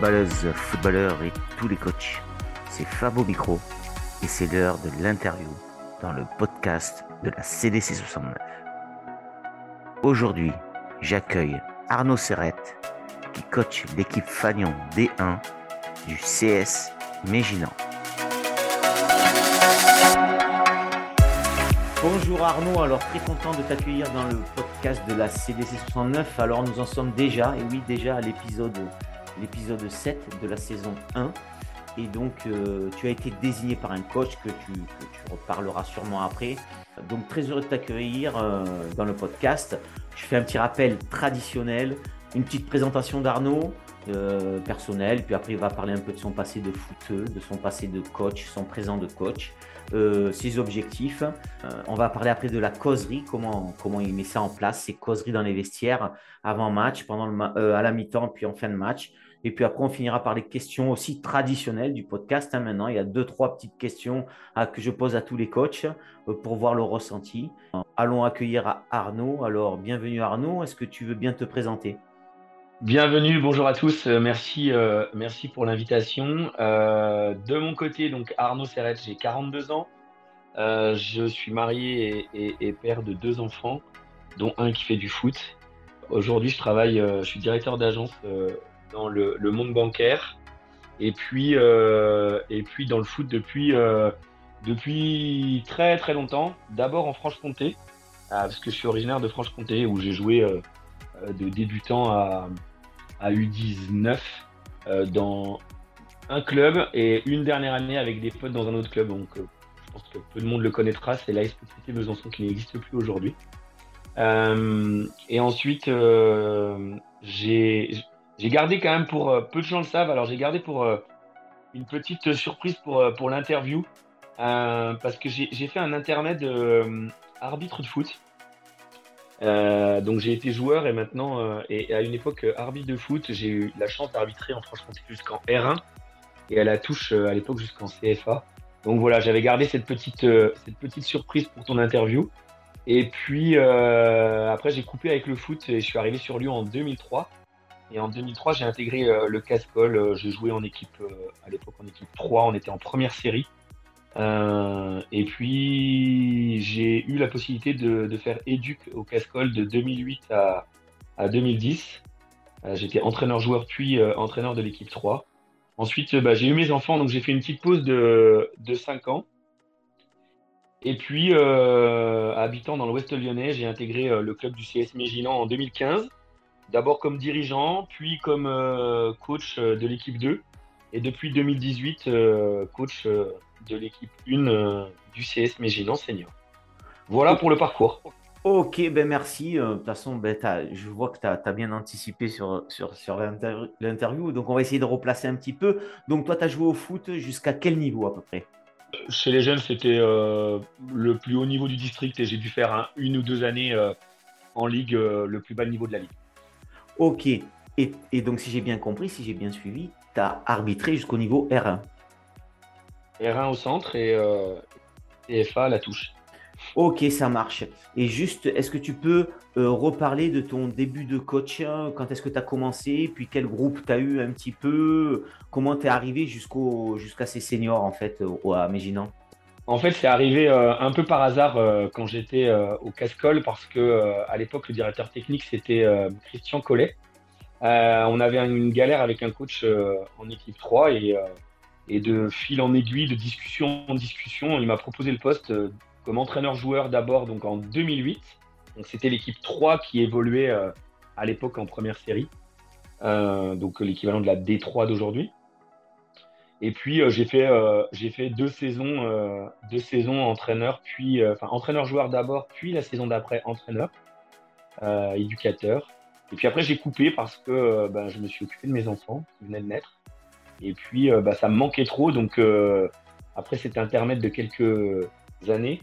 footballeuses, footballeurs et tous les coachs. C'est Fabo Micro et c'est l'heure de l'interview dans le podcast de la CDC 69. Aujourd'hui, j'accueille Arnaud Serrette qui coach l'équipe Fagnon D1 du CS Méginan. Bonjour Arnaud, alors très content de t'accueillir dans le podcast de la CDC 69. Alors nous en sommes déjà, et oui déjà à l'épisode, l'épisode 7 de la saison 1. Et donc euh, tu as été désigné par un coach que tu, reparleras sûrement après. Donc très heureux de t'accueillir euh, dans le podcast. Je fais un petit rappel traditionnel, une petite présentation d'Arnaud, euh, personnel, puis après il va parler un peu de son passé de footeux, de son passé de coach, son présent de coach. Euh, ses objectifs. Euh, on va parler après de la causerie, comment, comment il met ça en place, ses causeries dans les vestiaires, avant match, pendant le euh, à la mi-temps, puis en fin de match. Et puis après, on finira par les questions aussi traditionnelles du podcast. Hein, maintenant, il y a deux, trois petites questions à, que je pose à tous les coachs pour voir leur ressenti. Allons accueillir Arnaud. Alors, bienvenue Arnaud. Est-ce que tu veux bien te présenter? Bienvenue, bonjour à tous. Merci, euh, merci pour l'invitation. Euh, de mon côté, donc Arnaud Serrette, j'ai 42 ans. Euh, je suis marié et, père de deux enfants, dont un qui fait du foot. Aujourd'hui, je travaille, je suis directeur d'agence dans le, monde bancaire et puis, et puis dans le foot depuis, depuis très très longtemps. D'abord en Franche-Comté, parce que je suis originaire de Franche-Comté où j'ai joué de débutant à, à U19 euh, dans un club et une dernière année avec des potes dans un autre club. Donc, euh, je pense que peu de monde le connaîtra. C'est l'AS Petite Besançon qui n'existe plus aujourd'hui. Euh, et ensuite, j'ai gardé quand même pour peu de gens le savent. Alors, j'ai gardé pour une petite surprise pour, pour l'interview parce que j'ai fait un intermède arbitre de foot. Euh, donc j'ai été joueur et maintenant, euh, et à une époque euh, arbitre de foot, j'ai eu la chance d'arbitrer en Franche-Comté jusqu'en R1 et à la touche à l'époque jusqu'en CFA. Donc voilà, j'avais gardé cette petite, cette petite surprise pour ton interview. Et puis après j'ai coupé avec le foot et je suis arrivé sur Lyon en 2003. Et en 2003 j'ai intégré le Cascol. j'ai joué en équipe, à l'époque en équipe 3, on était en première série. Euh, et puis, j'ai eu la possibilité de, faire éduc au Cascol de 2008 à, à 2010. Euh, J'étais entraîneur-joueur puis euh, entraîneur de l'équipe 3. Ensuite, bah, j'ai eu mes enfants, donc j'ai fait une petite pause de, de 5 ans. Et puis, habitant dans l'Ouest lyonnais, j'ai intégré le club du CS Méginan en 2015. D'abord comme dirigeant, puis comme coach de l'équipe 2. Et depuis 2018, coach de l'équipe 1 euh, du CS Méginan Senior. Voilà pour le parcours. Ok, ben merci. Euh, de toute façon, ben, je vois que tu as, bien anticipé sur, sur, sur l'interview. Donc, on va essayer de replacer un petit peu. Donc, toi, tu as joué au foot jusqu'à quel niveau à peu près? Chez les jeunes, c'était euh, le plus haut niveau du district et j'ai dû faire une ou deux années en ligue, le plus bas niveau de la ligue. Ok. Et, et donc, si j'ai bien compris, si j'ai bien suivi, tu as arbitré jusqu'au niveau R1. R1 au centre et euh, FA à la touche. Ok, ça marche. Et juste, est-ce que tu peux euh, reparler de ton début de coach? Hein? Quand est-ce que tu as commencé? Puis quel groupe tu as eu un petit peu? Comment tu es arrivé jusqu'au, jusqu'à ces seniors en fait à Méginan? En fait, c'est arrivé euh, un peu par hasard euh, quand j'étais au Cascol parce que à l'époque, le directeur technique c'était Christian Collet. On avait une galère avec un coach en équipe 3 et et de fil en aiguille, de discussion en discussion, il m'a proposé le poste euh, comme entraîneur-joueur d'abord donc en 2008. Donc c'était l'équipe 3 qui évoluait euh, à l'époque en première série, euh, donc l'équivalent de la D3 d'aujourd'hui. Et puis j'ai fait deux saisons deux saisons entraîneur puis entraîneur-joueur d'abord puis la saison d'après entraîneur éducateur. Et puis après j'ai coupé parce que ben, je me suis occupé de mes enfants qui venaient de naître. Et puis, euh, bah, ça me manquait trop. Donc, euh, après cet intermède de quelques années,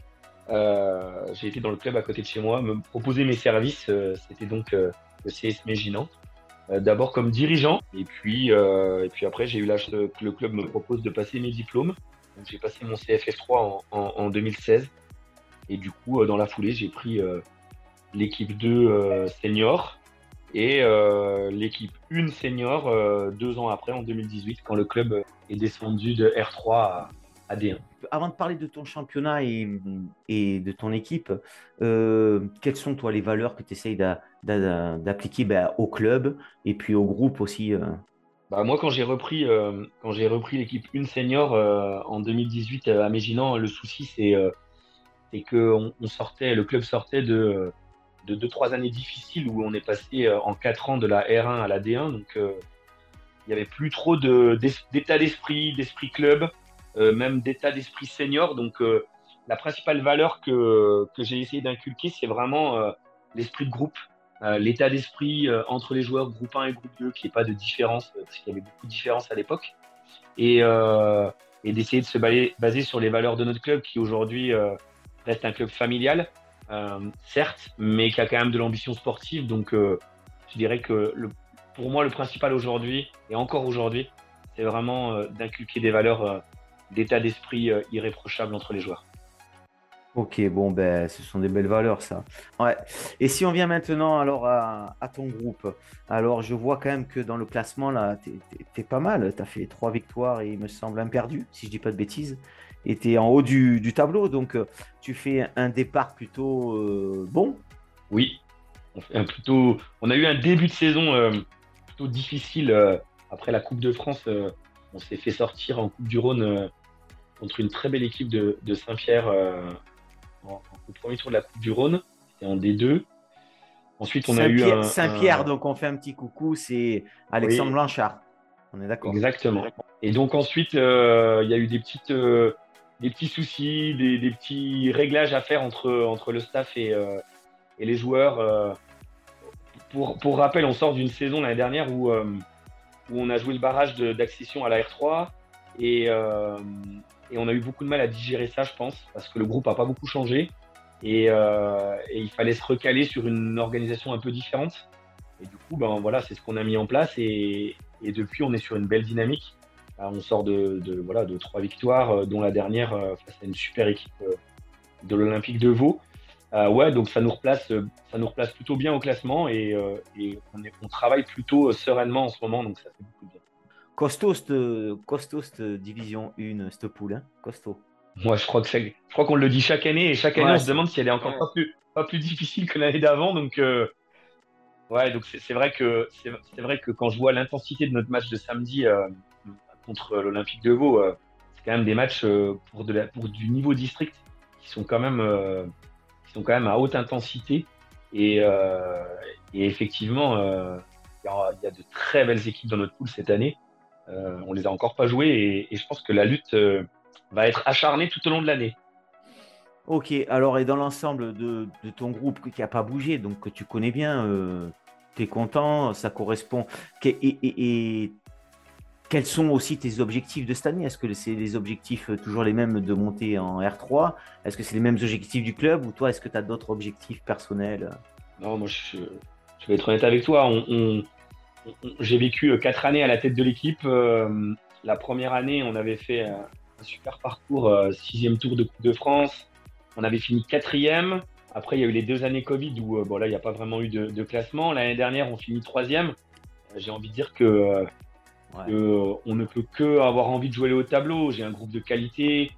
j'ai été dans le club à côté de chez moi, me proposer mes services. C'était donc le CS Méginan. D'abord comme dirigeant, et puis, et puis après, j'ai eu l'âge que le club me propose de passer mes diplômes. J'ai passé mon CFF3 en, en, 2016. Et du coup, dans la foulée, j'ai pris l'équipe 2 senior et l'équipe 1 senior deux ans après, en 2018, quand le club est descendu de R3 à, D1. Avant de parler de ton championnat et, et de ton équipe, quelles sont toi les valeurs que tu essayes d'appliquer ben, au club et puis au groupe aussi bah, moi, quand j'ai repris, euh, quand j'ai repris l'équipe une senior euh, en 2018 à Méginan, le souci c'est euh, que on, sortait, le club sortait de de deux trois années difficiles où on est passé en quatre ans de la R1 à la D1, donc il n'y avait plus trop d'état d'esprit, d'esprit club, même d'état d'esprit senior. Donc la principale valeur que j'ai essayé d'inculquer, c'est vraiment l'esprit de groupe. Euh, l'état d'esprit euh, entre les joueurs groupe 1 et groupe 2, qu'il n'y ait pas de différence, euh, parce qu'il y avait beaucoup de différences à l'époque, et d'essayer de se baser sur les valeurs de notre club, qui aujourd'hui reste un club familial, certes, mais qui a quand même de l'ambition sportive. Donc, je dirais que le, pour moi, le principal aujourd'hui, et encore aujourd'hui, c'est vraiment d'inculquer des valeurs d'état d'esprit irréprochable entre les joueurs. Ok, bon, ben, ce sont des belles valeurs, ça. Ouais. Et si on vient maintenant alors à, ton groupe, alors je vois quand même que dans le classement, là, tu es, pas mal. Tu as fait trois victoires et il me semble un perdu, si je dis pas de bêtises. Et tu es en haut du, tableau, donc euh, tu fais un départ plutôt euh, bon. Oui, on, a eu un début de saison euh, plutôt difficile. après la Coupe de France, on s'est fait sortir en Coupe du Rhône contre une très belle équipe de Saint-Pierre au premier tour de la Coupe du Rhône, c'était en D2. Ensuite, on a eu Saint-Pierre, donc on fait un petit coucou, c'est Alexandre Blanchard. On est d'accord. Exactement. Et donc ensuite, euh, il y a eu des petites, euh, des petits soucis, des, petits réglages à faire entre, entre le staff et, euh, et les joueurs. Pour, pour, rappel, on sort d'une saison l'année dernière où, où on a joué le barrage d'accession à la R3 et, et on a eu beaucoup de mal à digérer ça, je pense, parce que le groupe n'a pas beaucoup changé. Euh, et, il fallait se recaler sur une organisation un peu différente. Et du coup, ben voilà, c'est ce qu'on a mis en place. Et, depuis, on est sur une belle dynamique. Euh, on sort de, voilà de trois victoires, euh, dont la dernière face à une super équipe de l'Olympique de Vaud. ouais, donc ça nous replace, ça nous replace plutôt bien au classement et, on, on, travaille plutôt sereinement en ce moment, donc ça fait beaucoup de bien. Costaud, cette, division 1, cette poule, hein costaud. Moi, je crois que je crois qu'on le dit chaque année et chaque année on se demande si elle est encore pas, plus, pas plus difficile que l'année d'avant. Donc, euh, ouais, donc c'est vrai que c'est vrai que quand je vois l'intensité de notre match de samedi euh, contre l'Olympique de Vaud, euh, c'est quand même des matchs pour, de la, pour du niveau district qui sont quand même qui sont quand même à haute intensité et, et effectivement il y, y, a de très belles équipes dans notre poule cette année. Euh, on les a encore pas joués et, je pense que la lutte euh, va être acharnée tout au long de l'année. Ok, alors et dans l'ensemble de, ton groupe qui n'a pas bougé, donc que tu connais bien, euh, tu es content, ça correspond. Et, quels sont aussi tes objectifs de cette année? Est-ce que c'est les objectifs toujours les mêmes de monter en R3 Est-ce que c'est les mêmes objectifs du club ou toi, est-ce que tu as d'autres objectifs personnels? Non, moi je, vais être honnête avec toi. on, j'ai vécu euh, quatre années à la tête de l'équipe. Euh, la première année, on avait fait un, super parcours, euh, sixième tour de Coupe de France. On avait fini quatrième. Après, il y a eu les deux années Covid où bon, là, il n'y a pas vraiment eu de, classement. L'année dernière, on finit troisième. J'ai envie de dire que, on ne peut que avoir envie de jouer le haut tableau. J'ai un groupe de qualité.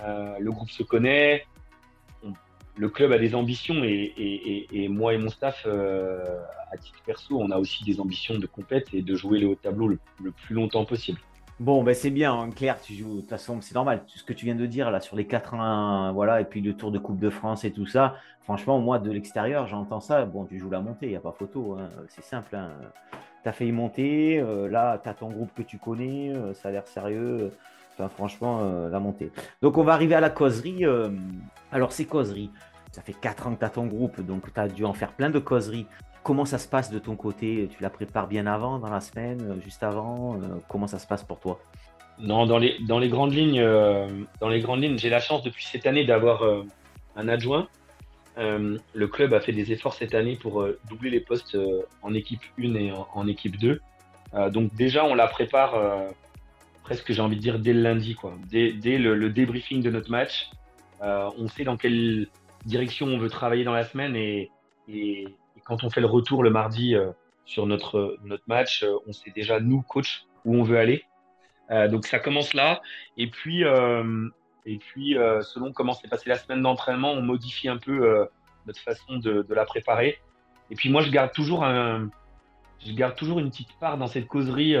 le groupe se connaît le club a des ambitions et, moi et mon staff, euh, à titre perso, on a aussi des ambitions de compète et de jouer le haut tableau le, plus longtemps possible. Bon, ben c'est bien, hein. Claire, tu joues, de toute façon, c'est normal. Ce que tu viens de dire là sur les 4-1, voilà, et puis le Tour de Coupe de France et tout ça, franchement, moi de l'extérieur, j'entends ça. Bon, tu joues la montée, il n'y a pas photo, hein. c'est simple. Hein. Tu as fait y monter, euh, là, tu as ton groupe que tu connais, euh, ça a l'air sérieux. Franchement, la montée. Donc, on va arriver à la causerie. alors, ces causeries, ça fait 4 ans que tu as ton groupe, donc tu as dû en faire plein de causeries. Comment ça se passe de ton côté? Tu la prépares bien avant, dans la semaine, euh, juste avant euh, Comment ça se passe pour toi? Non, dans les, dans les grandes lignes, euh, dans les grandes lignes, j'ai la chance depuis cette année d'avoir un adjoint. le club a fait des efforts cette année pour doubler les postes en équipe 1 et en, équipe 2. donc déjà, on la prépare presque, j'ai envie de dire, dès le lundi, quoi. Dès, le, le, débriefing de notre match. on sait dans quel direction on veut travailler dans la semaine et, et, quand on fait le retour le mardi euh, sur notre, notre match. On sait déjà, nous, coach, où on veut aller. donc ça commence là. Et puis, et puis selon comment s'est passée la semaine d'entraînement, on modifie un peu notre façon de, de, la préparer. Et puis moi, je garde toujours un, je garde toujours une petite part dans cette causerie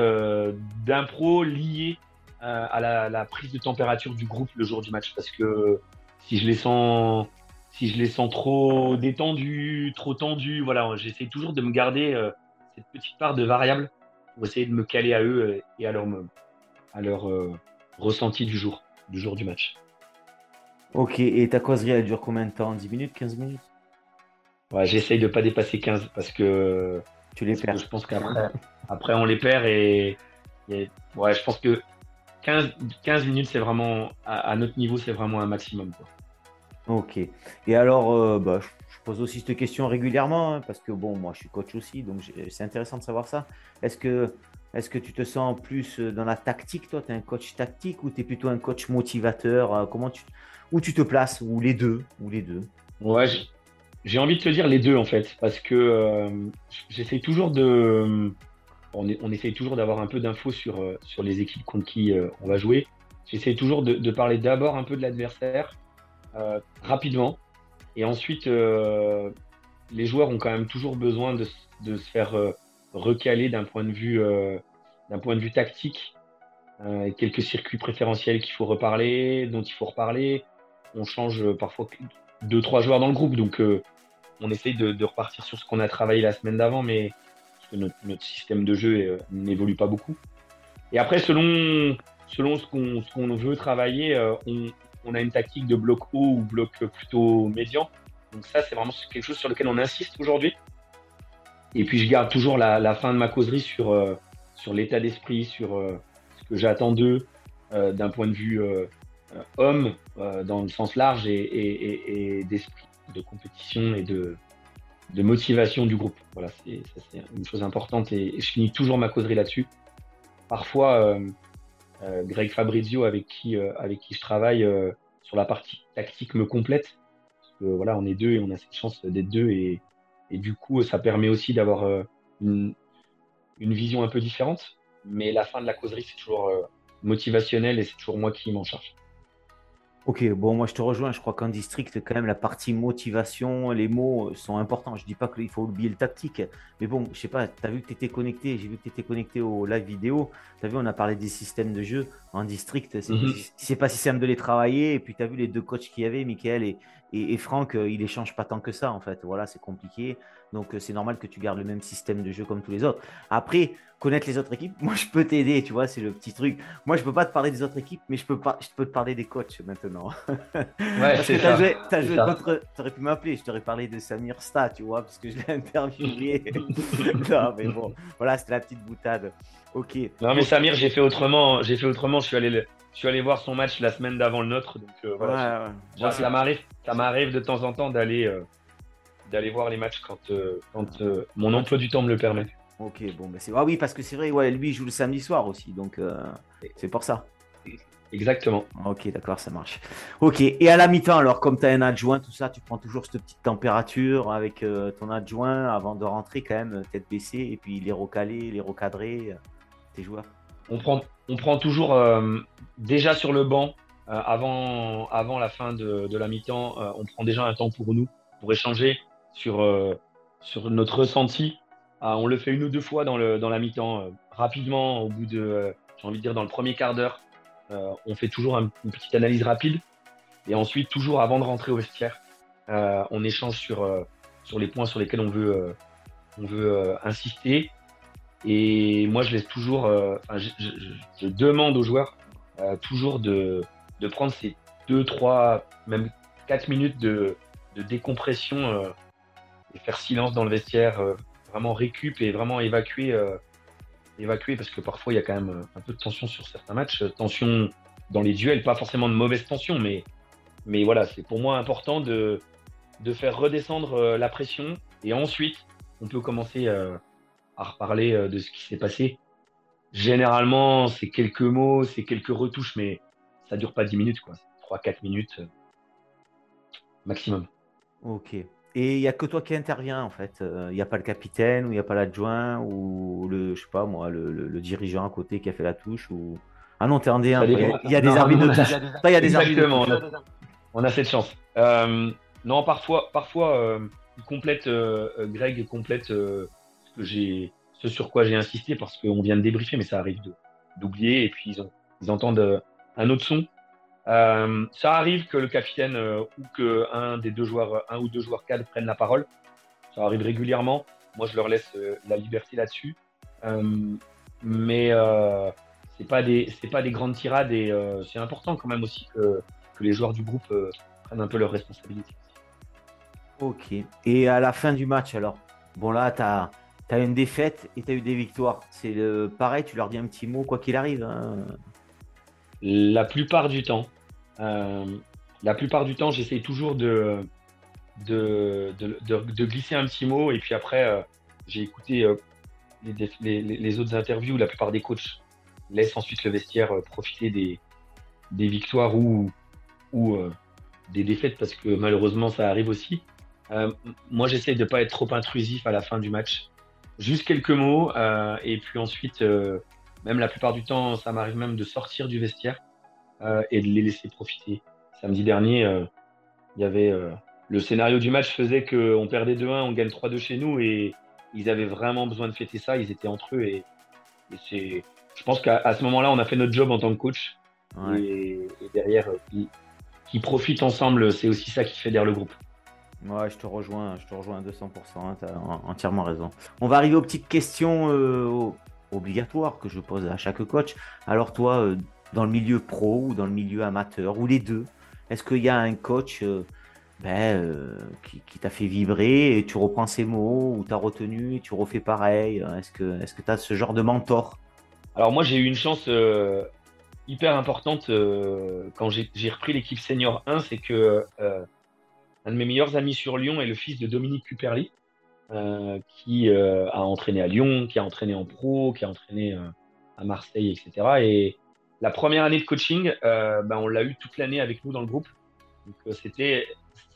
d'impro liée à la, la, prise de température du groupe le jour du match. Parce que si je les sens si je les sens trop détendus, trop tendus, voilà, j'essaie toujours de me garder euh, cette petite part de variable pour essayer de me caler à eux euh, et à leur, à leur euh, ressenti du jour, du jour du match. Ok, et ta causerie, elle dure combien de temps? 10 minutes, 15 minutes? Ouais, J'essaye de ne pas dépasser 15 parce que tu les perds. je pense qu'après après, on les perd et, ouais, je pense que 15, 15 minutes, c'est vraiment, à, à, notre niveau, c'est vraiment un maximum. Quoi. Ok. Et alors, euh, bah, je, pose aussi cette question régulièrement, hein, parce que bon, moi je suis coach aussi, donc c'est intéressant de savoir ça. Est-ce que, est que tu te sens plus euh, dans la tactique, toi? Tu es un coach tactique ou tu es plutôt un coach motivateur? Euh, Comment tu, Où tu te places Ou les deux Ou les deux? Ouais, j'ai envie de te dire les deux en fait, parce que j'essaie toujours de. On, essaye toujours d'avoir un peu d'infos sur, sur les équipes contre qui on va jouer. J'essaie toujours de, parler d'abord un peu de l'adversaire euh, rapidement. Et ensuite, euh, les joueurs ont quand même toujours besoin de, de se faire euh, recaler d'un point de vue, point de vue tactique. quelques circuits préférentiels qu'il faut reparler, dont il faut reparler. On change parfois deux, trois joueurs dans le groupe, donc on essaye de, repartir sur ce qu'on a travaillé la semaine d'avant, mais notre, système de jeu n'évolue pas beaucoup. Et après, selon, ce qu'on veut travailler, on, on a une tactique de bloc haut ou bloc plutôt médian. Donc ça, c'est vraiment quelque chose sur lequel on insiste aujourd'hui. Et puis je garde toujours la, fin de ma causerie sur, euh, l'état d'esprit, sur euh, ce que j'attends d'eux euh, d'un point de vue homme, dans le sens large, et, d'esprit de compétition et de, motivation du groupe. Voilà, c'est une chose importante et, je finis toujours ma causerie là-dessus. Parfois, euh, Greg Fabrizio, avec qui, euh, avec qui je travaille euh, sur la partie tactique, me complète. Voilà, on est deux et on a cette chance d'être deux. Et, et, du coup, ça permet aussi d'avoir une, une, vision un peu différente. Mais la fin de la causerie, c'est toujours motivationnel et c'est toujours moi qui m'en charge. Ok, bon, moi je te rejoins. Je crois qu'en district, quand même, la partie motivation, les mots sont importants. Je dis pas qu'il faut oublier le tactique, mais bon, je sais pas, tu as vu que tu étais connecté, j'ai vu que tu étais connecté au live vidéo. Tu as vu, on a parlé des systèmes de jeu en district. C'est mhm. pas si simple de les travailler. Et puis tu as vu les deux coachs qu'il y avait, Michael et, et, Franck, euh, ils échangent pas tant que ça en fait. Voilà, c'est compliqué. Donc euh, c'est normal que tu gardes le même système de jeu comme tous les autres. Après, connaître les autres équipes, moi je peux t'aider, tu vois, c'est le petit truc. Moi je peux pas te parler des autres équipes, mais je peux, pas, je peux te parler des coachs maintenant. Ouais, c'est ça. As joué contre, aurais pu m'appeler, je t'aurais parlé de Samir Sta, tu vois, parce que je l'ai interviewé. non, mais bon, voilà, c'était la petite boutade. Ok. Non, mais Samir, j'ai fait autrement, j'ai fait autrement, je suis allé le je suis allé voir son match la semaine d'avant le nôtre. Donc, euh, voilà, ça m'arrive, ça m'arrive de temps en temps d'aller, euh, d'aller voir les matchs quand, euh, quand mon emploi du temps me le permet. Ok, bon, bah c'est ah oui parce que c'est vrai, ouais, lui il joue le samedi soir aussi, donc c'est pour ça. Exactement. Ok, d'accord, ça marche. Ok, et à la mi-temps, alors, comme tu as un adjoint, tout ça, tu prends toujours cette petite température avec ton adjoint avant de rentrer, quand même, tête baissée, et puis les recaler, les recadrer, tes joueurs on prend, on prend toujours euh, déjà sur le banc, euh, avant, avant la fin de, de la mi-temps, euh, on prend déjà un temps pour nous, pour échanger sur, sur notre ressenti. on le fait une ou deux fois dans, le, dans la mi-temps, rapidement, au bout de, j'ai envie de dire, dans le premier quart d'heure. on fait toujours une petite analyse rapide. Et ensuite, toujours avant de rentrer au vestiaire, on échange sur, sur les points sur lesquels on veut, on veut insister et moi, je laisse toujours, euh, je, demande aux joueurs euh, toujours de, de, prendre ces 2, 3, même 4 minutes de, de décompression euh, et faire silence dans le vestiaire, vraiment récup et vraiment évacuer, évacuer parce que parfois il y a quand même un peu de tension sur certains matchs, tension dans les duels, pas forcément de mauvaise tension, mais, mais voilà, c'est pour moi important de, de faire redescendre la pression. Et ensuite on peut commencer reparler euh, de ce qui s'est passé. Généralement, c'est quelques mots, c'est quelques retouches, mais ça dure pas 10 minutes, quoi. 3-4 minutes euh, maximum. Ok. Et il n'y a que toi qui interviens en fait. Il n'y a pas le capitaine ou il n'y a pas l'adjoint ou le, je sais pas moi, le, dirigeant à côté qui a fait la touche ou. Ah non, t'es en D1. Il y, a des arbitres de touche. Il y a des Exactement. On a, cette chance. non, parfois, parfois, il complète, Greg complète que j'ai, ce sur quoi j'ai insisté parce qu'on vient de débriefer, mais ça arrive d'oublier et puis ils, ont, ils entendent un autre son. Euh, ça arrive que le capitaine euh, ou que un des deux joueurs, un ou deux joueurs cadres prennent la parole. Ça arrive régulièrement. Moi, je leur laisse euh, la liberté là-dessus. mais c'est pas des c'est pas des grandes tirades et c'est important quand même aussi que, que les joueurs du groupe prennent un peu leurs responsabilités. Ok. Et à la fin du match, alors, bon là, tu as, as, une défaite et tu as eu des victoires. C'est pareil, tu leur dis un petit mot, quoi qu'il arrive. Hein. La plupart du temps. Euh, temps, j'essaye toujours de glisser un petit mot. Et puis après, euh, j'ai écouté euh, les, autres interviews. La plupart des coachs laissent ensuite le vestiaire profiter des, des victoires ou, ou des défaites parce que malheureusement, ça arrive aussi. moi, j'essaye de ne pas être trop intrusif à la fin du match. Juste quelques mots. et puis ensuite, même la plupart du temps, ça m'arrive même de sortir du vestiaire euh, et de les laisser profiter. Samedi dernier, euh, il y avait euh, le scénario du match faisait qu'on perdait 2-1, on gagne 3-2 chez nous et ils avaient vraiment besoin de fêter ça. Ils étaient entre eux et, c'est. Je pense qu'à ce moment-là, on a fait notre job en tant que coach. Et, derrière, qui, profitent ensemble, c'est aussi ça qui fédère le groupe. Ouais, je te rejoins, je te rejoins à 200%, hein, tu as entièrement raison. On va arriver aux petites questions obligatoires que je pose à chaque coach. Alors toi, dans le milieu pro ou dans le milieu amateur ou les deux Est-ce qu'il y a un coach euh, ben, euh, qui, t'a fait vibrer et tu reprends ses mots ou t'as retenu et tu refais pareil? Est-ce que tu as ce genre de mentor? Alors moi j'ai eu une chance euh, hyper importante quand j'ai repris l'équipe senior 1, c'est que un de mes meilleurs amis sur Lyon est le fils de Dominique Cuperly, qui a entraîné à Lyon, qui a entraîné en pro, qui a entraîné à Marseille, etc. Et la première année de coaching, euh, ben, on l'a eu toute l'année avec nous dans le groupe. Donc, euh, c'était,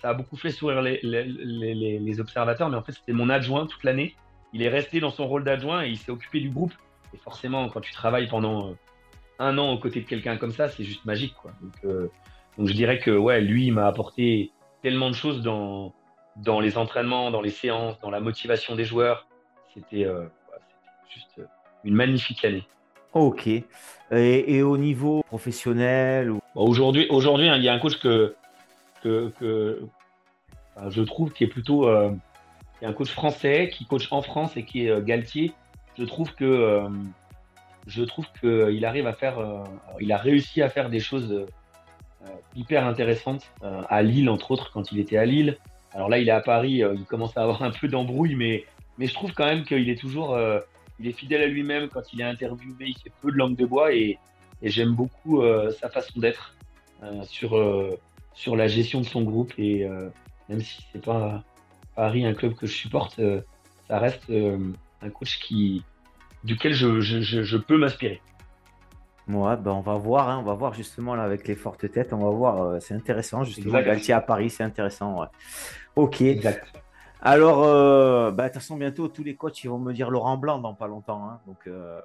ça a beaucoup fait sourire les, observateurs, mais en fait, c'était mon adjoint toute l'année. Il est resté dans son rôle d'adjoint et il s'est occupé du groupe. Et forcément, quand tu travailles pendant euh, un an aux côtés de quelqu'un comme ça, c'est juste magique. Quoi. Donc, donc, je dirais que ouais, lui, il m'a apporté tellement de choses dans, dans les entraînements, dans les séances, dans la motivation des joueurs. C'était juste une magnifique année. Ok. Et, au niveau professionnel ou... Aujourd'hui, aujourd'hui, hein, il y a un coach que, que, je trouve qui est plutôt euh, un coach français qui coach en France et qui est euh, Galtier. Je trouve que euh, je trouve qu'il arrive à faire, il a réussi à faire des choses hyper intéressantes à Lille entre autres quand il était à Lille. Alors là, il est à Paris, il commence à avoir un peu d'embrouille, mais mais je trouve quand même qu'il est toujours il est fidèle à lui-même quand il est interviewé, il fait peu de langue de bois et, j'aime beaucoup euh, sa façon d'être euh, sur, euh, sur la gestion de son groupe. Et même si c'est pas Paris un club que je supporte, ça reste un coach qui, duquel je, je, peux m'inspirer. Ouais, ben on va voir, hein, on va voir justement là avec les fortes têtes, on va voir, c'est intéressant justement. Galtier à Paris, c'est intéressant. Ouais. Ok. Exact. Alors, euh, bah, de toute façon, bientôt, tous les coachs ils vont me dire Laurent Blanc dans pas longtemps. Hein, donc, euh,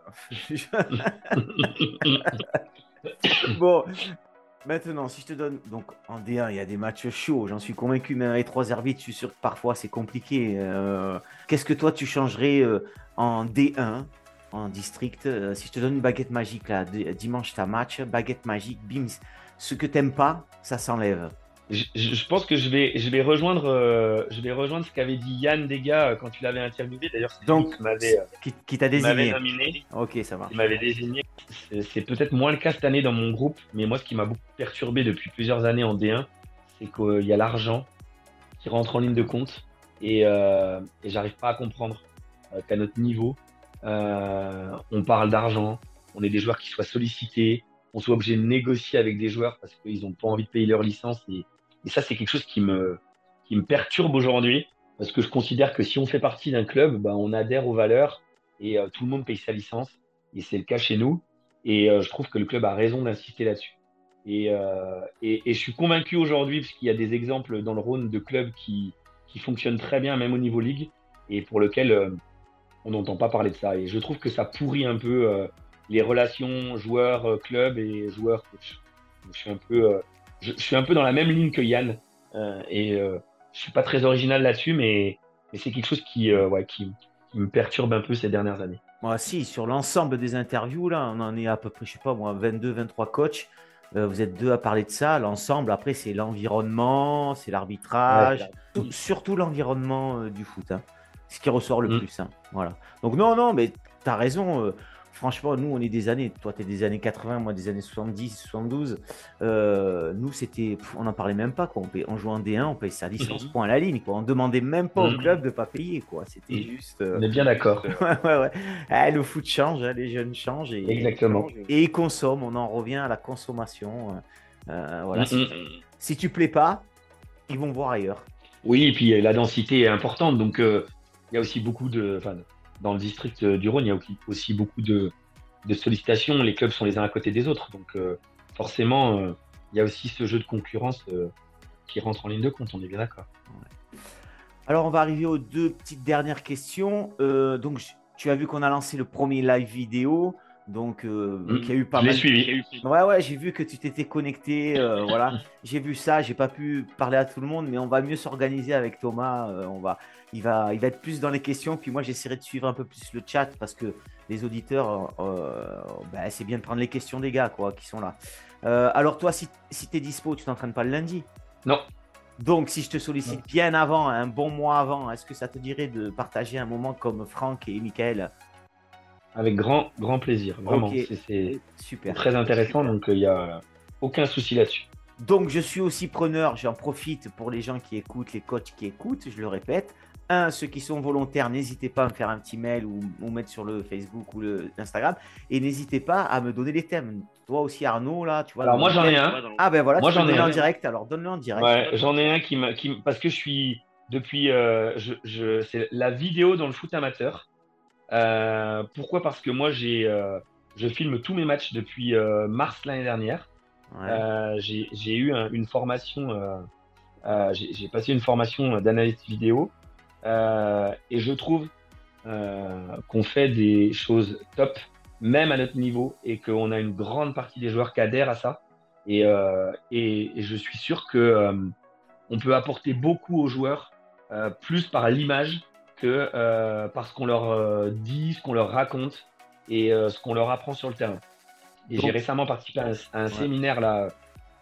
bon, maintenant, si je te donne. Donc, en D1, il y a des matchs chauds, j'en suis convaincu. Mais avec trois arbitres, je suis sûr que parfois c'est compliqué. Euh, qu'est-ce que toi, tu changerais en D1, en district Si je te donne une baguette magique, là, dimanche, ta match, baguette magique, bim, ce que t'aimes pas, ça s'enlève je, pense que je vais, je vais rejoindre, euh, je vais rejoindre ce qu'avait dit Yann Dega euh, quand tu l'avais interviewé. D'ailleurs, c'est donc qui euh, qui, t'a désigné. nominé. Ok, ça va. Il m'avait désigné. C'est, peut-être moins le cas cette année dans mon groupe, mais moi, ce qui m'a beaucoup perturbé depuis plusieurs années en D1, c'est qu'il y a l'argent qui rentre en ligne de compte et, et j'arrive pas à comprendre qu'à notre niveau, on parle d'argent, on est des joueurs qui soient sollicités, on soit obligé de négocier avec des joueurs parce qu'ils n'ont pas envie de payer leur licence et ça, c'est quelque chose qui me, perturbe aujourd'hui, parce que je considère que si on fait partie d'un club, ben, on adhère aux valeurs et euh, tout le monde paye sa licence. Et c'est le cas chez nous. Et euh, je trouve que le club a raison d'insister là-dessus. Et, euh, je suis convaincu aujourd'hui, puisqu'il y a des exemples dans le Rhône de clubs qui, qui fonctionne très bien, même au niveau ligue, et pour lequel on n'entend pas parler de ça. Et je trouve que ça pourrit un peu les relations joueurs-club et joueurs-coach. Je suis un peu, je, suis un peu dans la même ligne que Yann, et je suis pas très original là-dessus, mais, mais c'est quelque chose qui, ouais, qui, qui me perturbe un peu ces dernières années. Moi, si, sur l'ensemble des interviews, là, on en est à peu près, je sais pas moi, 22, 23 coachs. Euh, vous êtes deux à parler de ça. L'ensemble, après, c'est l'environnement, c'est l'arbitrage, surtout l'environnement euh, du foot. Hein. Ce qui ressort le mm. plus. Hein. Voilà. Donc, non, non, mais tu as raison. Euh, franchement, nous, on est des années, toi, tu es des années 80, moi, des années 70, 72. Euh, nous, c'était, on n'en parlait même pas, quoi. On, on jouait en D1, on payait sa licence mhm. point à la ligne, quoi. On demandait même pas au mhm. club de pas payer, quoi. C'était mhm. juste. Euh, on est bien d'accord. ouais, ouais, ouais. Eh, le foot change, hein, les jeunes changent. Et, Exactement. Et ils consomment, on en revient à la consommation. Euh, voilà. Si, si, tu plais pas, ils vont voir ailleurs. Oui, et puis la densité est importante, donc il y a aussi beaucoup de dans le district euh, du Rhône, il y a aussi beaucoup de, sollicitations. Les clubs sont les uns à côté des autres. Donc, euh, forcément, euh, il y a aussi ce jeu de concurrence qui rentre en ligne de compte. On est bien d'accord. Alors, on va arriver aux deux petites dernières questions. donc, tu as vu qu'on a lancé le premier live vidéo. Donc, euh, mmh. il y a eu pas mal. suivi. Ouais, ouais, j'ai vu que tu t'étais connecté. Euh, voilà, j'ai vu ça. J'ai pas pu parler à tout le monde, mais on va mieux s'organiser avec Thomas. Euh, on va, il va, il va être plus dans les questions. Puis moi, j'essaierai de suivre un peu plus le chat parce que les auditeurs, ben, c'est bien de prendre les questions des gars, quoi, qui sont là. alors toi, si, si tu es dispo, tu t'entraînes pas le lundi? Non. Donc, si je te sollicite bien avant, un bon mois avant, est-ce que ça te dirait de partager un moment comme Franck et Michael? Avec grand, grand plaisir. Vraiment, c'est super. Très intéressant, donc il euh, n'y a aucun souci là-dessus. Donc, je suis aussi preneur, j'en profite pour les gens qui écoutent, les coachs qui écoutent, je le répète. Un, ceux qui sont volontaires, n'hésitez pas à me faire un petit mail ou, ou mettre sur le Facebook ou le Instagram. Et n'hésitez pas à me donner des thèmes. Toi aussi, Arnaud, là, tu vois. Alors, moi, j'en ai un. Ah, ben voilà, moi, j'en ai un en direct. Alors, donne-le en direct. Ouais, j'en ai un qui, qui Parce que je suis. Depuis. Euh, je, je... C'est la vidéo dans le foot amateur. Euh, pourquoi? Parce que moi, j'ai, euh, je filme tous mes matchs depuis euh, mars l'année dernière. j'ai eu une formation, j'ai passé une formation d'analyse vidéo et je trouve qu'on fait des choses top, même à notre niveau, et qu'on a une grande partie des joueurs qui adhèrent à ça. Et, et, et je suis sûr que on peut apporter beaucoup aux joueurs, plus par l'image que euh, parce qu'on leur euh, dit, ce qu'on leur raconte et euh, ce qu'on leur apprend sur le terrain. Et j'ai récemment participé à un, séminaire là,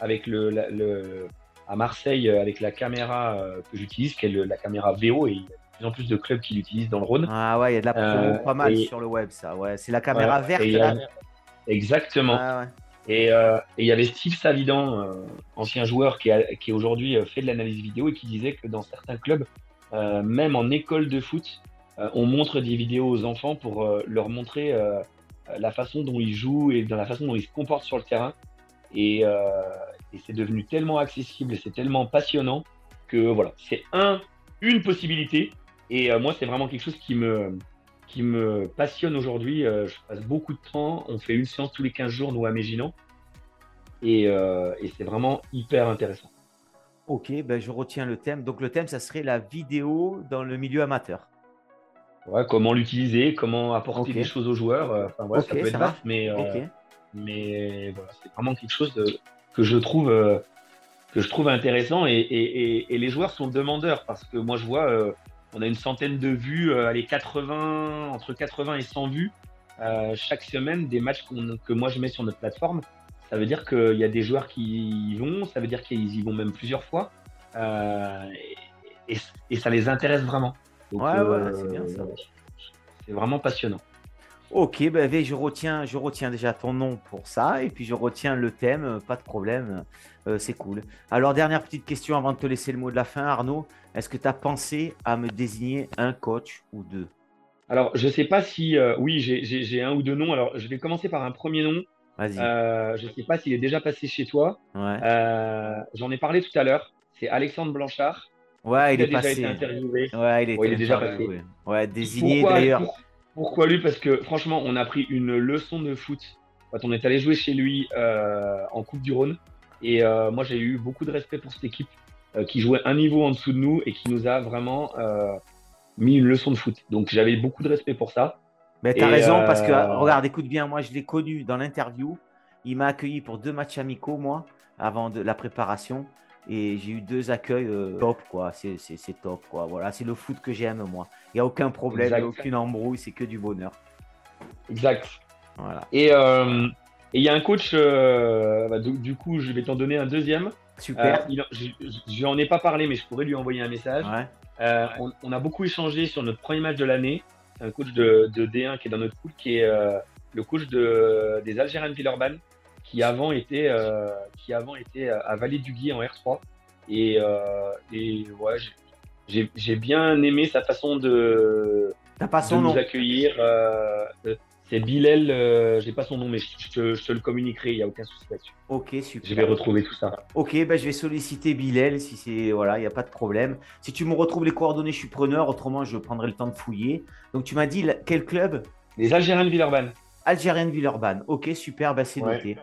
avec le, le, à Marseille avec la caméra que j'utilise, qui est la caméra VO, et il y a de plus en plus de clubs qui l'utilisent dans le Rhône. Ah ouais, il y a de la promo pas mal sur le web, ça. Ouais, c'est la caméra verte. Exactement. Ah et, il y avait Steve Savidan, ancien joueur qui, qui aujourd'hui fait de l'analyse vidéo et qui disait que dans certains clubs, euh, même en école de foot, euh, on montre des vidéos aux enfants pour euh, leur montrer la façon dont ils jouent et dans la façon dont ils se comportent sur le terrain. Et, c'est devenu tellement accessible c'est tellement passionnant que voilà, c'est un, une possibilité. Et moi, c'est vraiment quelque chose qui me, qui me passionne aujourd'hui. je passe beaucoup de temps. On fait une séance tous les 15 jours, nous, à Méginan. Et c'est vraiment hyper intéressant. Ok, ben je retiens le thème. Donc le thème, ça serait la vidéo dans le milieu amateur. Ouais, comment l'utiliser, comment apporter des choses aux joueurs. Euh, enfin, voilà, ça peut être vaste, mais, euh, mais voilà, c'est vraiment quelque chose que je trouve euh, que je trouve intéressant et, et, et, les joueurs sont demandeurs parce que moi je vois, on a une centaine de vues, allez 80 entre 80 et 100 vues chaque semaine des matchs que moi je mets sur notre plateforme ça veut dire qu'il y a des joueurs qui y vont, ça veut dire qu'ils y vont même plusieurs fois. Euh, et, ça les intéresse vraiment. ouais, euh, c'est bien ça. C'est vraiment passionnant. Ok, ben, je, retiens, je retiens déjà ton nom pour ça, et puis je retiens le thème, pas de problème, euh, c'est cool. Alors, dernière petite question avant de te laisser le mot de la fin, Arnaud. Est-ce que tu as pensé à me désigner un coach ou deux? Alors, je ne sais pas si. oui, j'ai un ou deux noms. Alors, je vais commencer par un premier nom. Euh, je ne sais pas s'il est déjà passé chez toi. Euh, j'en ai parlé tout à l'heure. C'est Alexandre Blanchard. Ouais, il, est passé. Ouais, il, est déjà passé. Ouais, désigné d'ailleurs. Pourquoi lui? Parce que franchement, on a pris une leçon de foot quand on est allé jouer chez lui euh, en Coupe du Rhône. Et moi, j'ai eu beaucoup de respect pour cette équipe. qui jouait un niveau en dessous de nous et qui nous a vraiment mis une leçon de foot. Donc j'avais beaucoup de respect pour ça. Mais tu as raison, parce que regarde, écoute bien, moi je l'ai connu dans l'interview. Il m'a accueilli pour deux matchs amicaux, moi, avant de la préparation. Et j'ai eu deux accueils top, quoi. C'est top, quoi. Voilà, c'est le foot que j'aime, moi. Il n'y a aucun problème, il n'y a aucune embrouille, c'est que du bonheur. Exact. Voilà. Et il y a un coach, bah, du, coup, je vais t'en donner un deuxième. Super. je n'en ai pas parlé, mais je pourrais lui envoyer un message. Euh, on, a beaucoup échangé sur notre premier match de l'année. Un coach de, D1 qui est dans notre pool, qui est euh, le coach de, des Algériens de Villeurbanne, qui avant était, euh, qui avant était à Vallée du Guy en R3. Et, et ouais, j'ai bien aimé sa façon de, de nous accueillir. C'est Bilal, euh, j'ai pas son nom, mais je, te, le communiquerai, il n'y a aucun souci là-dessus. Ok, super. Je vais retrouver tout ça. Ok, ben je vais solliciter Bilal si c'est. Voilà, il n'y a pas de problème. Si tu me retrouves les coordonnées, je suis preneur, autrement je prendrai le temps de fouiller. Donc tu m'as dit quel club? Les Algériens de Villeurbanne. Algériens de Villeurbanne, ok, super, ben c'est noté.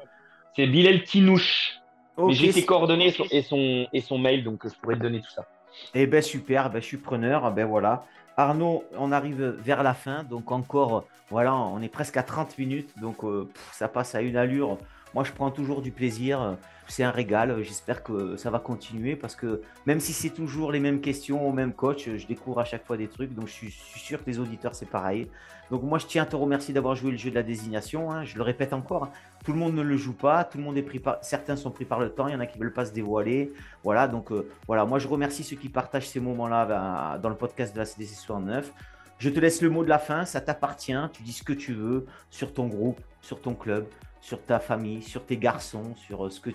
C'est Bilal Tinouche. mais j'ai ses coordonnées et son, et son mail, donc je pourrais te donner tout ça. Eh ben super, ben, je suis preneur, ben voilà. Arnaud, on arrive vers la fin, donc encore, voilà, on est presque à 30 minutes, donc euh, ça passe à une allure. Moi, je prends toujours du plaisir. C'est un régal. J'espère que ça va continuer parce que même si c'est toujours les mêmes questions au même coach, je découvre à chaque fois des trucs. Donc, je suis, sûr que les auditeurs, c'est pareil. Donc, moi, je tiens à te remercier d'avoir joué le jeu de la désignation. Hein. Je le répète encore. Hein. Tout le monde ne le joue pas. Tout le monde est pris par. Certains sont pris par le temps. Il y en a qui ne veulent pas se dévoiler. Voilà. Donc, euh, voilà. Moi, je remercie ceux qui partagent ces moments-là ben, dans le podcast de la CDC 69. Je te laisse le mot de la fin. Ça t'appartient. Tu dis ce que tu veux sur ton groupe, sur ton club sur ta famille, sur tes garçons, sur euh, ce que,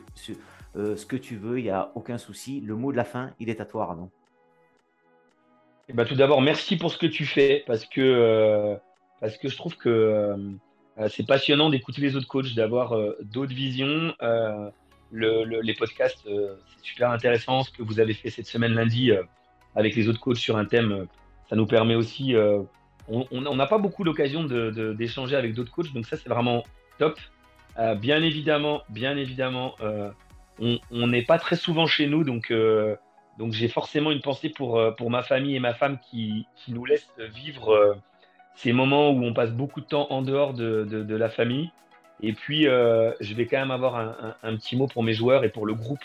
euh, ce que tu veux, il n'y a aucun souci. Le mot de la fin, il est à toi, Arnaud. Eh ben, tout d'abord, merci pour ce que tu fais, parce que, euh, parce que je trouve que c'est passionnant d'écouter les autres coachs, d'avoir d'autres visions. les podcasts, c'est super intéressant. Ce que vous avez fait cette semaine lundi avec les autres coachs sur un thème, ça nous permet aussi. on n'a pas beaucoup l'occasion d'échanger avec d'autres coachs, donc ça, c'est vraiment top. Euh, bien évidemment, bien évidemment, euh, on n'est pas très souvent chez nous, donc, euh, donc j'ai forcément une pensée pour, pour ma famille et ma femme qui, qui nous laissent vivre ces moments où on passe beaucoup de temps en dehors de, de, la famille. Et puis, je vais quand même avoir un, un, petit mot pour mes joueurs et pour le groupe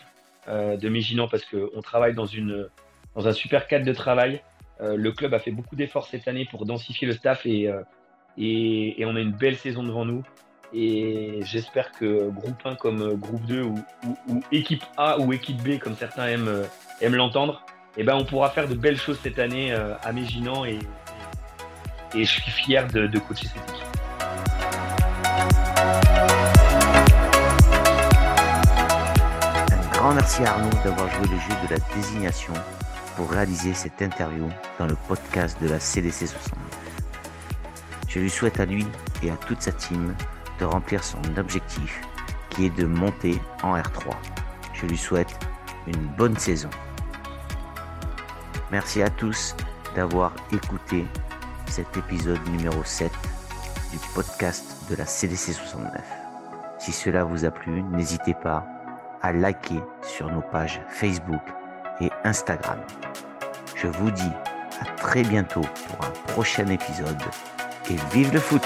de Méginan parce qu'on travaille dans, une, dans un super cadre de travail. le club a fait beaucoup d'efforts cette année pour densifier le staff et, et, et, on a une belle saison devant nous. Et j'espère que groupe 1 comme groupe 2 ou, équipe A ou équipe B comme certains aiment, aiment l'entendre, eh ben on pourra faire de belles choses cette année euh, à Méginan et, et, je suis fier de, de coacher cette équipe. Un grand merci à Arnaud d'avoir joué le jeu de la désignation pour réaliser cette interview dans le podcast de la CDC 69. Je lui souhaite à lui et à toute sa team remplir son objectif qui est de monter en R3. Je lui souhaite une bonne saison. Merci à tous d'avoir écouté cet épisode numéro 7 du podcast de la CDC 69. Si cela vous a plu, n'hésitez pas à liker sur nos pages Facebook et Instagram. Je vous dis à très bientôt pour un prochain épisode et vive le foot